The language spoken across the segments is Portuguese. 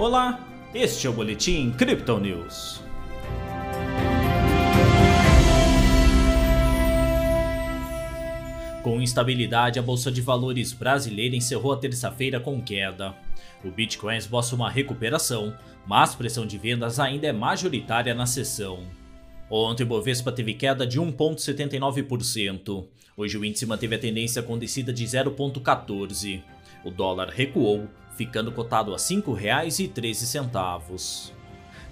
Olá, este é o Boletim Crypto News. Com instabilidade, a Bolsa de Valores brasileira encerrou a terça-feira com queda. O Bitcoin esboça uma recuperação, mas pressão de vendas ainda é majoritária na sessão. Ontem o Bovespa teve queda de 1,79%. Hoje o índice manteve a tendência com descida de 0,14%. O dólar recuou, ficando cotado a R$ 5,13.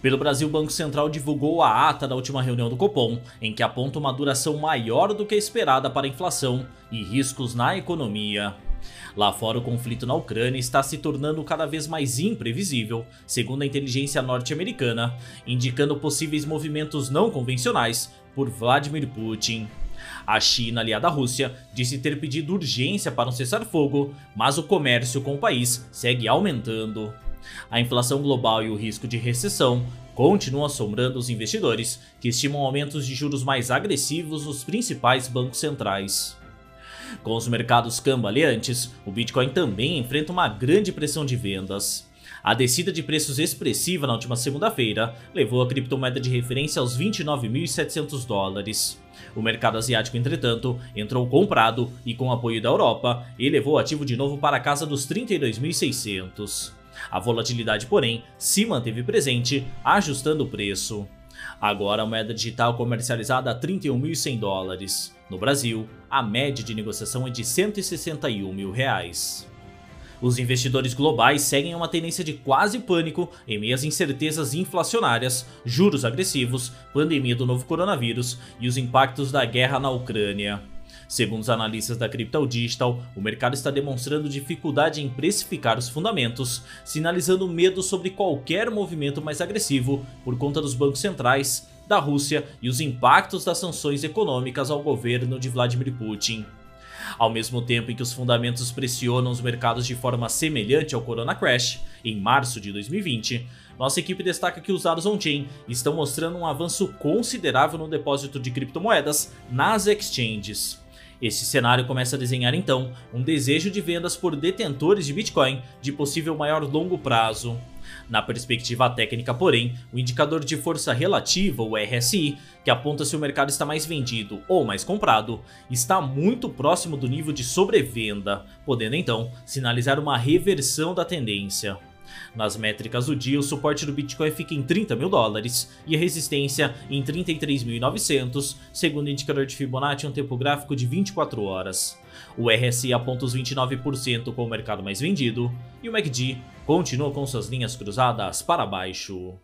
Pelo Brasil, o Banco Central divulgou a ata da última reunião do Copom, em que aponta uma duração maior do que a esperada para a inflação e riscos na economia. Lá fora, o conflito na Ucrânia está se tornando cada vez mais imprevisível, segundo a inteligência norte-americana, indicando possíveis movimentos não convencionais por Vladimir Putin. A China, aliada à Rússia, disse ter pedido urgência para um cessar-fogo, mas o comércio com o país segue aumentando. A inflação global e o risco de recessão continuam assombrando os investidores, que estimam aumentos de juros mais agressivos nos principais bancos centrais. Com os mercados cambaleantes, o Bitcoin também enfrenta uma grande pressão de vendas. A descida de preços expressiva na última segunda-feira levou a criptomoeda de referência aos 29.700 dólares. O mercado asiático, entretanto, entrou comprado e, com apoio da Europa, elevou o ativo de novo para a casa dos 32.600. A volatilidade, porém, se manteve presente, ajustando o preço. Agora a moeda digital comercializada a 31.100 dólares. No Brasil, a média de negociação é de 161 mil reais. Os investidores globais seguem uma tendência de quase pânico em meio às incertezas inflacionárias, juros agressivos, pandemia do novo coronavírus e os impactos da guerra na Ucrânia. Segundo os analistas da Crypto Digital, o mercado está demonstrando dificuldade em precificar os fundamentos, sinalizando medo sobre qualquer movimento mais agressivo por conta dos bancos centrais, da Rússia e os impactos das sanções econômicas ao governo de Vladimir Putin. Ao mesmo tempo em que os fundamentos pressionam os mercados de forma semelhante ao Corona Crash, em março de 2020, nossa equipe destaca que os dados on-chain estão mostrando um avanço considerável no depósito de criptomoedas nas exchanges. Esse cenário começa a desenhar então um desejo de vendas por detentores de Bitcoin de possível maior longo prazo. Na perspectiva técnica, porém, o indicador de força relativa, o RSI, que aponta se o mercado está mais vendido ou mais comprado, está muito próximo do nível de sobrevenda, podendo então sinalizar uma reversão da tendência. Nas métricas do dia, o suporte do Bitcoin fica em 30 mil dólares e a resistência em 33.900, segundo o indicador de Fibonacci um tempo gráfico de 24 horas. O RSI aponta os 29% como o mercado mais vendido e o MACD continua com suas linhas cruzadas para baixo.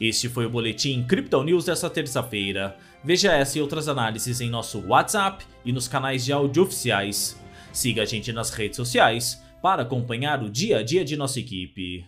Este foi o Boletim Crypto News dessa terça-feira. Veja essa e outras análises em nosso WhatsApp e nos canais de áudio oficiais. Siga a gente nas redes sociais para acompanhar o dia a dia de nossa equipe.